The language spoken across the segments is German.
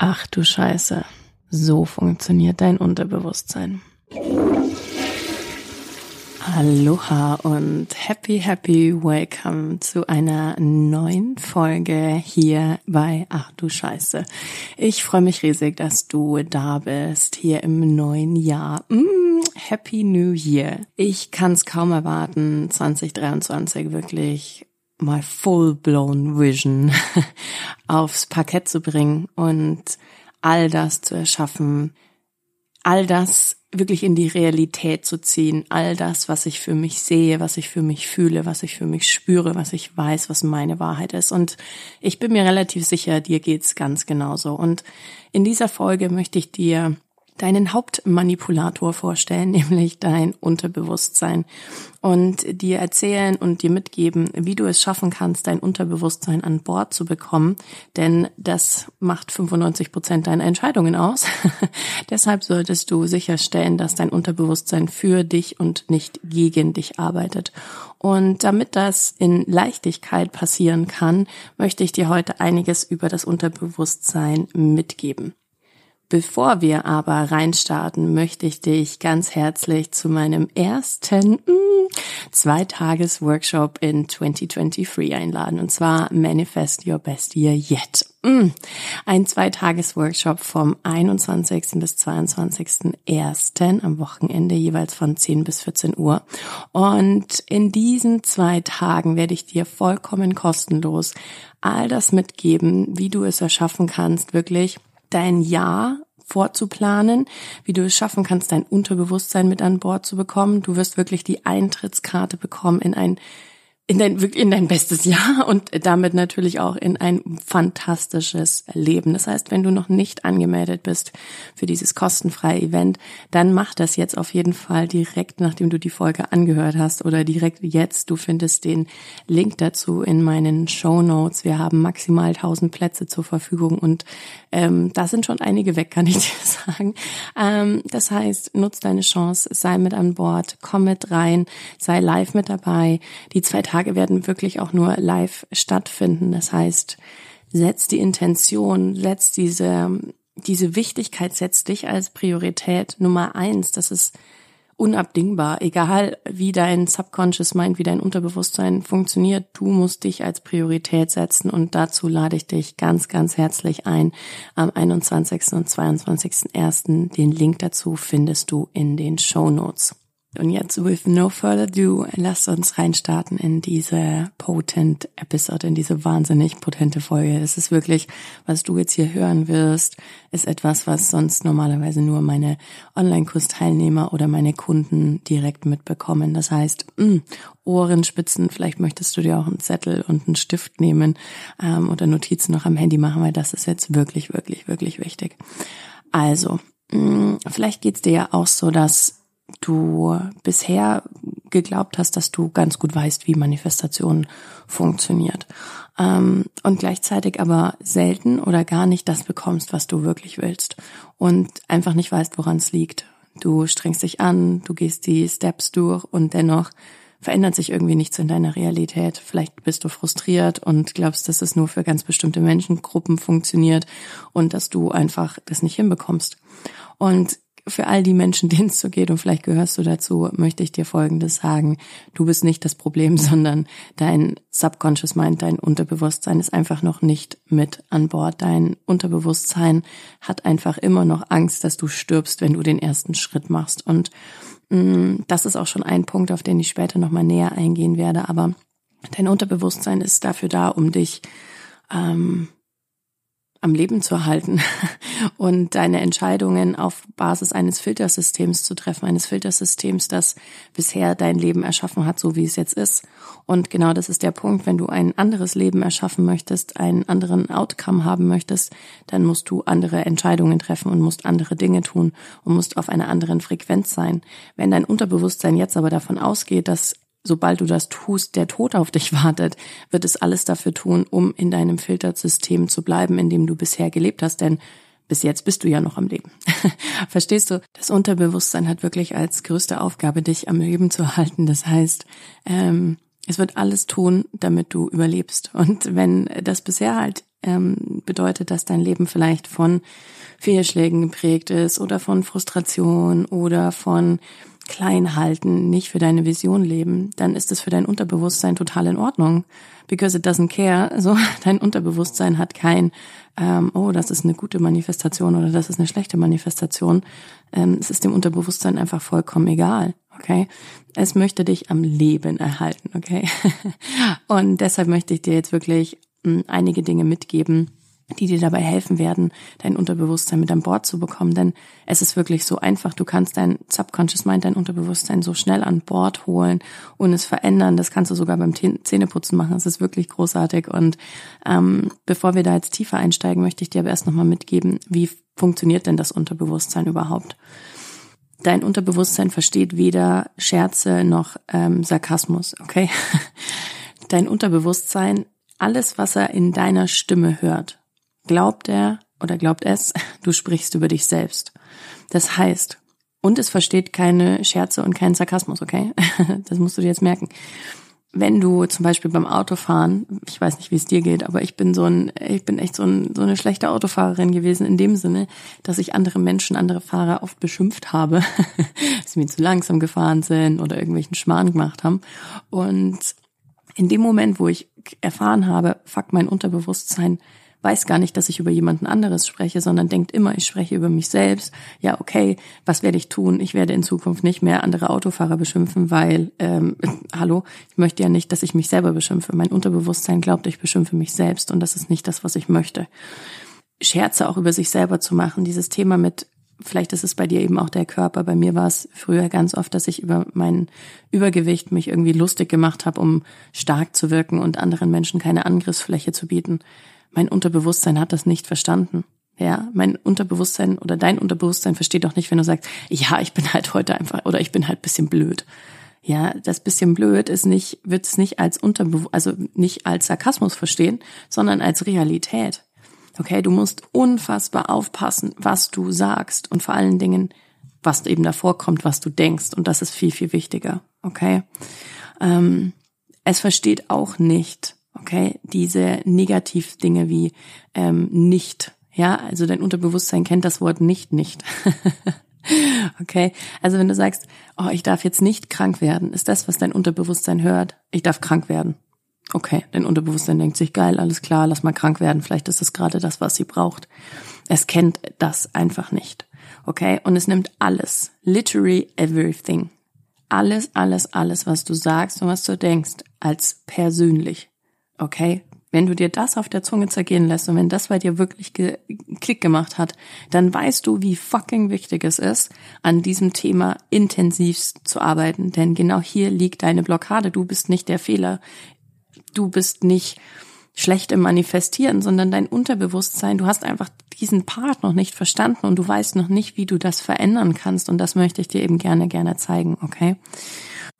Ach du Scheiße, so funktioniert dein Unterbewusstsein. Aloha und happy, happy welcome zu einer neuen Folge hier bei Ach du Scheiße. Ich freue mich riesig, dass du da bist hier im neuen Jahr. Mm, happy New Year. Ich kann es kaum erwarten, 2023 wirklich mal full-blown Vision aufs Parkett zu bringen und all das zu erschaffen, all das wirklich in die Realität zu ziehen, all das, was ich für mich sehe, was ich für mich fühle, was ich für mich spüre, was ich weiß, was meine Wahrheit ist. Und ich bin mir relativ sicher, dir geht's ganz genauso. Und in dieser Folge möchte ich dir deinen Hauptmanipulator vorstellen, nämlich dein Unterbewusstsein und dir erzählen und dir mitgeben, wie du es schaffen kannst, dein Unterbewusstsein an Bord zu bekommen, denn das macht 95 Prozent deiner Entscheidungen aus. Deshalb solltest du sicherstellen, dass dein Unterbewusstsein für dich und nicht gegen dich arbeitet. Und damit das in Leichtigkeit passieren kann, möchte ich dir heute einiges über das Unterbewusstsein mitgeben. Bevor wir aber reinstarten, möchte ich dich ganz herzlich zu meinem ersten mm, Zweitages-Workshop in 2023 einladen. Und zwar Manifest Your Best Year Yet. Mm, ein Zweitages-Workshop vom 21. bis 22.01. am Wochenende jeweils von 10 bis 14 Uhr. Und in diesen zwei Tagen werde ich dir vollkommen kostenlos all das mitgeben, wie du es erschaffen kannst, wirklich dein Jahr vorzuplanen, wie du es schaffen kannst, dein Unterbewusstsein mit an Bord zu bekommen. Du wirst wirklich die Eintrittskarte bekommen in ein in dein, in dein bestes Jahr und damit natürlich auch in ein fantastisches Leben. Das heißt, wenn du noch nicht angemeldet bist für dieses kostenfreie Event, dann mach das jetzt auf jeden Fall direkt, nachdem du die Folge angehört hast oder direkt jetzt. Du findest den Link dazu in meinen Show Notes. Wir haben maximal 1000 Plätze zur Verfügung und ähm, da sind schon einige weg, kann ich dir sagen. Ähm, das heißt, nutz deine Chance, sei mit an Bord, komm mit rein, sei live mit dabei. Die zwei Tage Tage werden wirklich auch nur live stattfinden. Das heißt, setz die Intention, setz diese, diese Wichtigkeit, setz dich als Priorität Nummer eins. Das ist unabdingbar. Egal wie dein Subconscious Mind, wie dein Unterbewusstsein funktioniert, du musst dich als Priorität setzen und dazu lade ich dich ganz, ganz herzlich ein. Am 21. und 22.01. Den Link dazu findest du in den Show Notes. Und jetzt, with no further ado, lasst uns reinstarten in diese potent Episode, in diese wahnsinnig potente Folge. Es ist wirklich, was du jetzt hier hören wirst, ist etwas, was sonst normalerweise nur meine Online-Kurs-Teilnehmer oder meine Kunden direkt mitbekommen. Das heißt, mh, mm, Ohrenspitzen, vielleicht möchtest du dir auch einen Zettel und einen Stift nehmen ähm, oder Notizen noch am Handy machen, weil das ist jetzt wirklich, wirklich, wirklich wichtig. Also, mh, mm, vielleicht geht's dir ja auch so, dass du bisher geglaubt hast, dass du ganz gut weißt, wie Manifestation funktioniert. Ähm, und gleichzeitig aber selten oder gar nicht das bekommst, was du wirklich willst. Und einfach nicht weißt, woran es liegt. Du strengst dich an, du gehst die Steps durch und dennoch verändert sich irgendwie nichts in deiner Realität. Vielleicht bist du frustriert und glaubst, dass es nur für ganz bestimmte Menschengruppen funktioniert und dass du einfach das nicht hinbekommst. Und für all die Menschen, denen es so geht, und vielleicht gehörst du dazu, möchte ich dir Folgendes sagen. Du bist nicht das Problem, sondern dein Subconscious Mind, dein Unterbewusstsein ist einfach noch nicht mit an Bord. Dein Unterbewusstsein hat einfach immer noch Angst, dass du stirbst, wenn du den ersten Schritt machst. Und mh, mm, das ist auch schon ein Punkt, auf den ich später nochmal näher eingehen werde. Aber dein Unterbewusstsein ist dafür da, um dich ähm, am Leben zu halten und deine Entscheidungen auf Basis eines Filtersystems zu treffen, eines Filtersystems, das bisher dein Leben erschaffen hat, so wie es jetzt ist. Und genau das ist der Punkt, wenn du ein anderes Leben erschaffen möchtest, einen anderen Outcome haben möchtest, dann musst du andere Entscheidungen treffen und musst andere Dinge tun und musst auf einer anderen Frequenz sein. Wenn dein Unterbewusstsein jetzt aber davon ausgeht, dass sobald du das tust, der Tod auf dich wartet, wird es alles dafür tun, um in deinem Filtersystem zu bleiben, in dem du bisher gelebt hast, denn bis jetzt bist du ja noch am Leben. Verstehst du? Das Unterbewusstsein hat wirklich als größte Aufgabe, dich am Leben zu halten. Das heißt, ähm, es wird alles tun, damit du überlebst. Und wenn das bisher halt ähm, bedeutet, dass dein Leben vielleicht von Fehlschlägen geprägt ist oder von Frustration oder von Kleinhalten, nicht für deine Vision leben, dann ist es für dein Unterbewusstsein total in Ordnung. Because it doesn't care. So, dein Unterbewusstsein hat kein, ähm, oh, das ist eine gute Manifestation oder das ist eine schlechte Manifestation. Ähm, es ist dem Unterbewusstsein einfach vollkommen egal. Okay? Es möchte dich am Leben erhalten, okay? Und deshalb möchte ich dir jetzt wirklich mh, hm, einige Dinge mitgeben, die dir dabei helfen werden, dein Unterbewusstsein mit an Bord zu bekommen. Denn es ist wirklich so einfach. Du kannst dein Subconscious Mind, dein Unterbewusstsein so schnell an Bord holen und es verändern. Das kannst du sogar beim Zähneputzen machen. Es ist wirklich großartig. Und ähm, bevor wir da jetzt tiefer einsteigen, möchte ich dir aber erst nochmal mitgeben, wie funktioniert denn das Unterbewusstsein überhaupt? Dein Unterbewusstsein versteht weder Scherze noch ähm, Sarkasmus, okay? Dein Unterbewusstsein, alles, was er in deiner Stimme hört, glaubt er oder glaubt es, du sprichst über dich selbst. Das heißt, und es versteht keine Scherze und keinen Sarkasmus, okay? Das musst du dir jetzt merken. Wenn du zum Beispiel beim Autofahren, ich weiß nicht, wie es dir geht, aber ich bin so ein, ich bin echt so, ein, so eine schlechte Autofahrerin gewesen in dem Sinne, dass ich andere Menschen, andere Fahrer oft beschimpft habe, dass sie mir zu langsam gefahren sind oder irgendwelchen Schmarrn gemacht haben. Und in dem Moment, wo ich erfahren habe, fuck mein Unterbewusstsein, weiß gar nicht, dass ich über jemanden anderes spreche, sondern denkt immer, ich spreche über mich selbst. Ja, okay, was werde ich tun? Ich werde in Zukunft nicht mehr andere Autofahrer beschimpfen, weil, ähm, hallo, ich möchte ja nicht, dass ich mich selber beschimpfe. Mein Unterbewusstsein glaubt, ich beschimpfe mich selbst und das ist nicht das, was ich möchte. Scherze auch über sich selber zu machen, dieses Thema mit vielleicht ist es bei dir eben auch der Körper. Bei mir war es früher ganz oft, dass ich über mein Übergewicht mich irgendwie lustig gemacht habe, um stark zu wirken und anderen Menschen keine Angriffsfläche zu bieten mein Unterbewusstsein hat das nicht verstanden. Ja, mein Unterbewusstsein oder dein Unterbewusstsein versteht doch nicht, wenn du sagst, ja, ich bin halt heute einfach oder ich bin halt bisschen blöd. Ja, das bisschen blöd ist nicht, wird es nicht als Unterbewusstsein, also nicht als Sarkasmus verstehen, sondern als Realität. Okay, du musst unfassbar aufpassen, was du sagst und vor allen Dingen, was eben davor kommt, was du denkst. Und das ist viel, viel wichtiger. Okay. Ähm, es versteht auch nicht, Okay, diese Negativdinge wie ähm, nicht. Ja, also dein Unterbewusstsein kennt das Wort nicht nicht. okay, also wenn du sagst, oh, ich darf jetzt nicht krank werden, ist das, was dein Unterbewusstsein hört, ich darf krank werden. Okay, dein Unterbewusstsein denkt sich, geil, alles klar, lass mal krank werden, vielleicht ist es gerade das, was sie braucht. Es kennt das einfach nicht. Okay, und es nimmt alles, literally everything, alles, alles, alles, was du sagst und was du denkst, als persönlich. Okay? Wenn du dir das auf der Zunge zergehen lässt und wenn das bei dir wirklich ge Klick gemacht hat, dann weißt du, wie fucking wichtig es ist, an diesem Thema intensivst zu arbeiten. Denn genau hier liegt deine Blockade. Du bist nicht der Fehler. Du bist nicht schlecht im Manifestieren, sondern dein Unterbewusstsein. Du hast einfach diesen Part noch nicht verstanden und du weißt noch nicht, wie du das verändern kannst. Und das möchte ich dir eben gerne, gerne zeigen. Okay?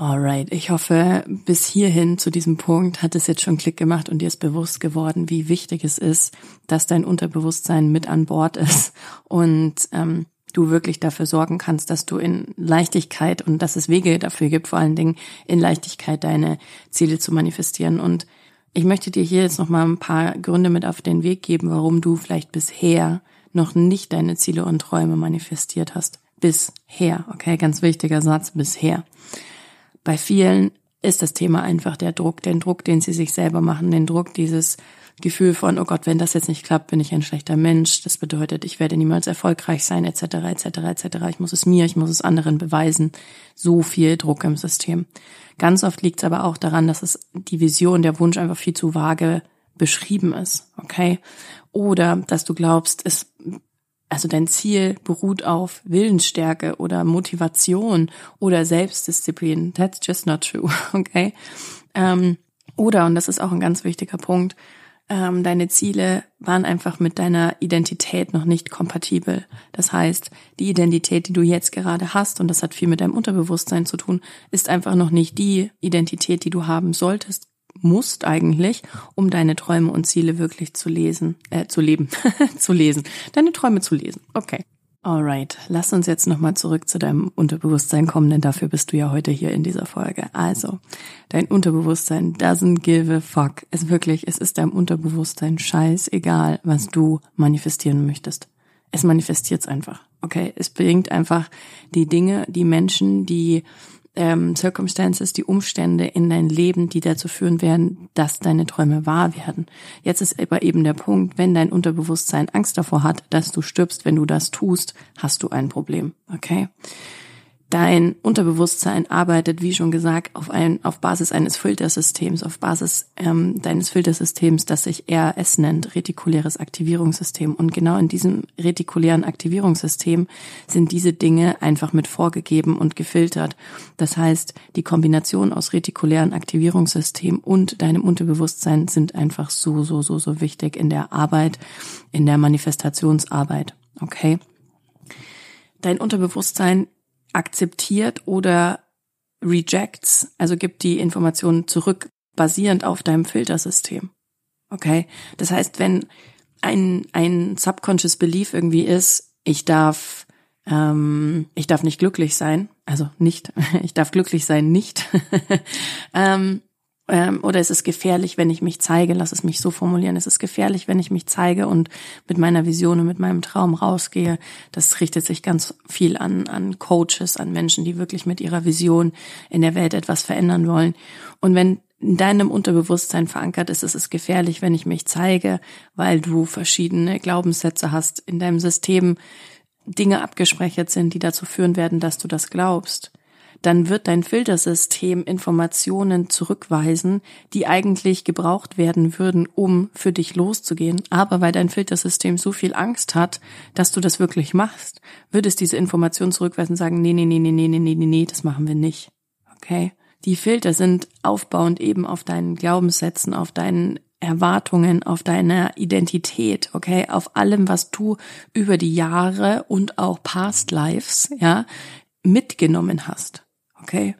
Alright, ich hoffe, bis hierhin zu diesem Punkt hat es jetzt schon Klick gemacht und dir ist bewusst geworden, wie wichtig es ist, dass dein Unterbewusstsein mit an Bord ist und ähm, du wirklich dafür sorgen kannst, dass du in Leichtigkeit und dass es Wege dafür gibt, vor allen Dingen in Leichtigkeit deine Ziele zu manifestieren. Und ich möchte dir hier jetzt noch mal ein paar Gründe mit auf den Weg geben, warum du vielleicht bisher noch nicht deine Ziele und Träume manifestiert hast. Bisher, okay, ganz wichtiger Satz, bisher. Bei vielen ist das Thema einfach der Druck, den Druck, den sie sich selber machen, den Druck, dieses Gefühl von, oh Gott, wenn das jetzt nicht klappt, bin ich ein schlechter Mensch. Das bedeutet, ich werde niemals erfolgreich sein, etc., etc., etc. Ich muss es mir, ich muss es anderen beweisen. So viel Druck im System. Ganz oft liegt es aber auch daran, dass es die Vision, der Wunsch einfach viel zu vage beschrieben ist, okay? Oder dass du glaubst, es also dein Ziel beruht auf Willensstärke oder Motivation oder Selbstdisziplin. That's just not true, okay? Ähm, oder, und das ist auch ein ganz wichtiger Punkt, ähm, deine Ziele waren einfach mit deiner Identität noch nicht kompatibel. Das heißt, die Identität, die du jetzt gerade hast, und das hat viel mit deinem Unterbewusstsein zu tun, ist einfach noch nicht die Identität, die du haben solltest, musst eigentlich, um deine Träume und Ziele wirklich zu lesen, äh, zu leben, zu lesen, deine Träume zu lesen. Okay. Alright, lass uns jetzt nochmal zurück zu deinem Unterbewusstsein kommen, denn dafür bist du ja heute hier in dieser Folge. Also, dein Unterbewusstsein doesn't give a fuck. Es wirklich, es ist deinem Unterbewusstsein scheißegal, was du manifestieren möchtest. Es manifestiert es einfach. Okay, es bringt einfach die Dinge, die Menschen, die ähm, Circumstances, die Umstände in dein Leben, die dazu führen werden, dass deine Träume wahr werden. Jetzt ist aber eben der Punkt, wenn dein Unterbewusstsein Angst davor hat, dass du stirbst, wenn du das tust, hast du ein Problem. Okay? Dein Unterbewusstsein arbeitet, wie schon gesagt, auf, ein, auf Basis eines Filtersystems, auf Basis ähm, deines Filtersystems, das sich RS nennt, retikuläres Aktivierungssystem. Und genau in diesem retikulären Aktivierungssystem sind diese Dinge einfach mit vorgegeben und gefiltert. Das heißt, die Kombination aus retikulären Aktivierungssystem und deinem Unterbewusstsein sind einfach so, so, so, so wichtig in der Arbeit, in der Manifestationsarbeit. Okay? Dein Unterbewusstsein akzeptiert oder rejects, also gibt die Informationen zurück, basierend auf deinem Filtersystem. Okay? Das heißt, wenn ein, ein subconscious belief irgendwie ist, ich darf, ähm, ich darf nicht glücklich sein, also nicht, ich darf glücklich sein, nicht, ähm, ähm, oder ist es gefährlich, wenn ich mich zeige? Lass es mich so formulieren. Ist es gefährlich, wenn ich mich zeige und mit meiner Vision und mit meinem Traum rausgehe? Das richtet sich ganz viel an, an Coaches, an Menschen, die wirklich mit ihrer Vision in der Welt etwas verändern wollen. Und wenn in deinem Unterbewusstsein verankert ist, ist es gefährlich, wenn ich mich zeige, weil du verschiedene Glaubenssätze hast in deinem System, Dinge abgespeichert sind, die dazu führen werden, dass du das glaubst dann wird dein Filtersystem Informationen zurückweisen, die eigentlich gebraucht werden würden, um für dich loszugehen. Aber weil dein Filtersystem so viel Angst hat, dass du das wirklich machst, wird es diese Informationen zurückweisen und sagen, nee, nee, nee, nee, nee, nee, nee, nee, das machen wir nicht. Okay? Die Filter sind aufbauend eben auf deinen Glaubenssätzen, auf deinen Erwartungen, auf deiner Identität, okay, auf allem, was du über die Jahre und auch Past Lives, ja, mitgenommen hast. Okay?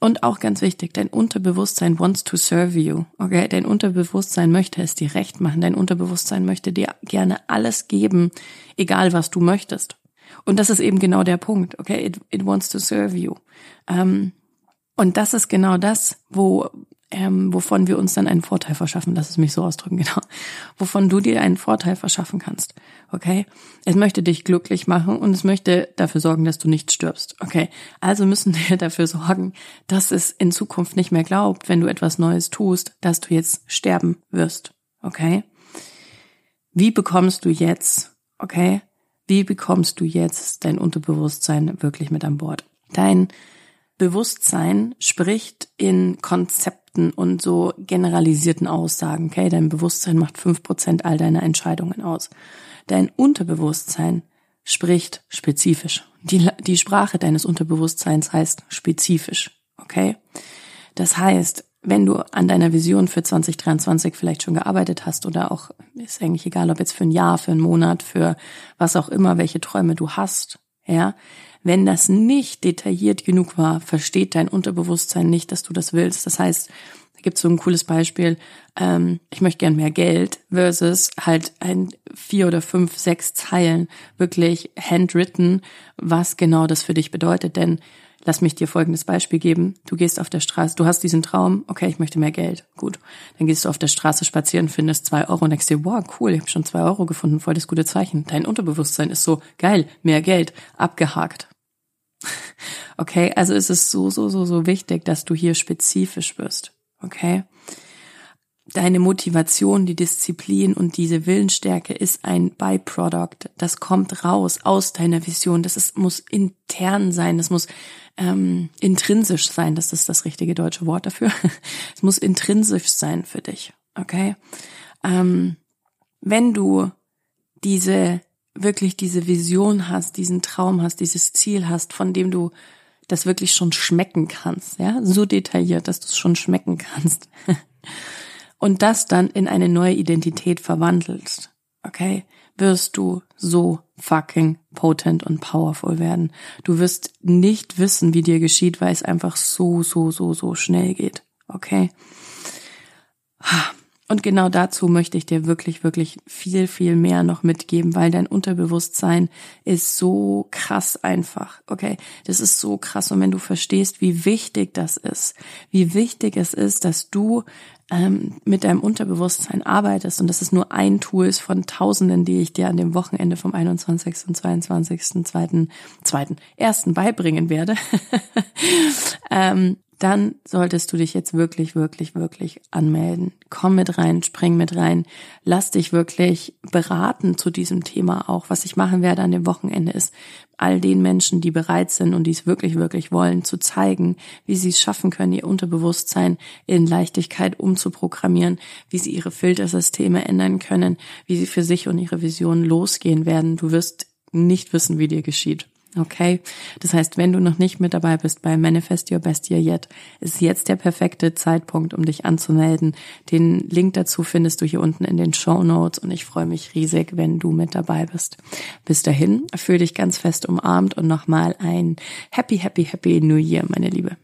Und auch ganz wichtig, dein Unterbewusstsein wants to serve you. Okay? Dein Unterbewusstsein möchte es dir recht machen. Dein Unterbewusstsein möchte dir gerne alles geben, egal was du möchtest. Und das ist eben genau der Punkt. Okay? It, it wants to serve you. Ähm, und das ist genau das, wo ähm, wovon wir uns dann einen Vorteil verschaffen. Lass es mich so ausdrücken, genau. Wovon du dir einen Vorteil verschaffen kannst. Okay? Es möchte dich glücklich machen und es möchte dafür sorgen, dass du nicht stirbst. Okay? Also müssen wir dafür sorgen, dass es in Zukunft nicht mehr glaubt, wenn du etwas Neues tust, dass du jetzt sterben wirst. Okay? Wie bekommst du jetzt, okay? Wie bekommst du jetzt dein Unterbewusstsein wirklich mit an Bord? Dein Bewusstsein spricht in Konzepten und so generalisierten Aussagen. Okay, dein Bewusstsein macht fünf Prozent all deiner Entscheidungen aus. Dein Unterbewusstsein spricht spezifisch. Die, die Sprache deines Unterbewusstseins heißt spezifisch. Okay? Das heißt, wenn du an deiner Vision für 2023 vielleicht schon gearbeitet hast oder auch, ist eigentlich egal, ob jetzt für ein Jahr, für einen Monat, für was auch immer, welche Träume du hast, ja, wenn das nicht detailliert genug war, versteht dein Unterbewusstsein nicht, dass du das willst. Das heißt, da gibt es so ein cooles Beispiel, ähm, ich möchte gern mehr Geld versus halt ein vier oder fünf, sechs Zeilen wirklich handwritten, was genau das für dich bedeutet. Denn Lass mich dir folgendes Beispiel geben. Du gehst auf der Straße, du hast diesen Traum, okay, ich möchte mehr Geld. Gut. Dann gehst du auf der Straße spazieren, findest zwei Euro und denkst dir, wow, cool, ich habe schon zwei Euro gefunden, voll das gute Zeichen. Dein Unterbewusstsein ist so, geil, mehr Geld, abgehakt. Okay, also ist es so, so, so, so wichtig, dass du hier spezifisch wirst. Okay? Deine Motivation, die Disziplin und diese Willensstärke ist ein Byproduct. Das kommt raus aus deiner Vision. Das ist, muss intern sein. Das muss ähm, intrinsisch sein. Das ist das richtige deutsche Wort dafür. es muss intrinsisch sein für dich. Okay? Ähm, wenn du diese wirklich diese Vision hast, diesen Traum hast, dieses Ziel hast, von dem du das wirklich schon schmecken kannst, ja, so detailliert, dass du es schon schmecken kannst. Und das dann in eine neue Identität verwandelst, okay, wirst du so fucking potent und powerful werden. Du wirst nicht wissen, wie dir geschieht, weil es einfach so, so, so, so schnell geht, okay? Und genau dazu möchte ich dir wirklich, wirklich viel, viel mehr noch mitgeben, weil dein Unterbewusstsein ist so krass einfach. Okay, das ist so krass. Und wenn du verstehst, wie wichtig das ist, wie wichtig es ist, dass du ähm, mit deinem Unterbewusstsein arbeitest und das ist nur ein Tool von Tausenden, die ich dir an dem Wochenende vom 21. und 22. zweiten, zweiten, ersten beibringen werde, ähm, dann solltest du dich jetzt wirklich, wirklich, wirklich anmelden. Komm mit rein, spring mit rein, lass dich wirklich beraten zu diesem Thema auch. Was ich machen werde an dem Wochenende ist, all den Menschen, die bereit sind und die es wirklich, wirklich wollen, zu zeigen, wie sie es schaffen können, ihr Unterbewusstsein in Leichtigkeit umzuprogrammieren, wie sie ihre Filtersysteme ändern können, wie sie für sich und ihre Vision losgehen werden. Du wirst nicht wissen, wie dir geschieht. Okay, das heißt, wenn du noch nicht mit dabei bist bei Manifest Your Best Year Yet, ist jetzt der perfekte Zeitpunkt, um dich anzumelden. Den Link dazu findest du hier unten in den Show Notes und ich freue mich riesig, wenn du mit dabei bist. Bis dahin, fühle dich ganz fest umarmt und nochmal ein Happy, Happy, Happy New Year, meine Liebe.